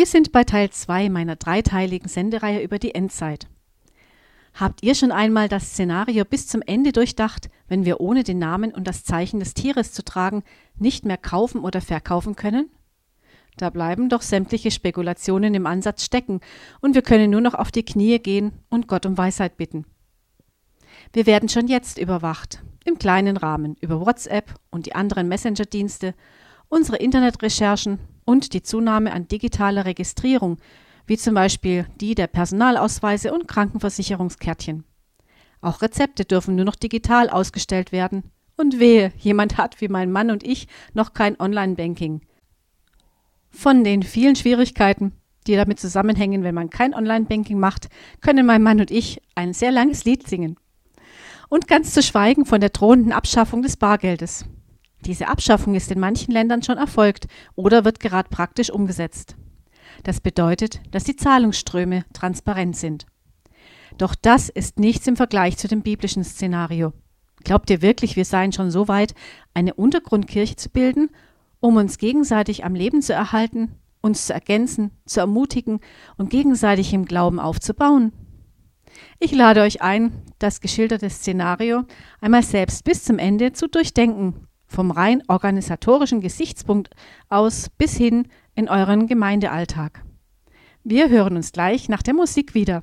Wir sind bei Teil 2 meiner dreiteiligen Sendereihe über die Endzeit. Habt ihr schon einmal das Szenario bis zum Ende durchdacht, wenn wir ohne den Namen und das Zeichen des Tieres zu tragen nicht mehr kaufen oder verkaufen können? Da bleiben doch sämtliche Spekulationen im Ansatz stecken und wir können nur noch auf die Knie gehen und Gott um Weisheit bitten. Wir werden schon jetzt überwacht, im kleinen Rahmen, über WhatsApp und die anderen Messenger-Dienste, unsere Internetrecherchen und die Zunahme an digitaler Registrierung, wie zum Beispiel die der Personalausweise und Krankenversicherungskärtchen. Auch Rezepte dürfen nur noch digital ausgestellt werden. Und wehe, jemand hat wie mein Mann und ich noch kein Online-Banking. Von den vielen Schwierigkeiten, die damit zusammenhängen, wenn man kein Online-Banking macht, können mein Mann und ich ein sehr langes Lied singen. Und ganz zu schweigen von der drohenden Abschaffung des Bargeldes. Diese Abschaffung ist in manchen Ländern schon erfolgt oder wird gerade praktisch umgesetzt. Das bedeutet, dass die Zahlungsströme transparent sind. Doch das ist nichts im Vergleich zu dem biblischen Szenario. Glaubt ihr wirklich, wir seien schon so weit, eine Untergrundkirche zu bilden, um uns gegenseitig am Leben zu erhalten, uns zu ergänzen, zu ermutigen und gegenseitig im Glauben aufzubauen? Ich lade euch ein, das geschilderte Szenario einmal selbst bis zum Ende zu durchdenken, vom rein organisatorischen Gesichtspunkt aus bis hin in euren Gemeindealltag. Wir hören uns gleich nach der Musik wieder.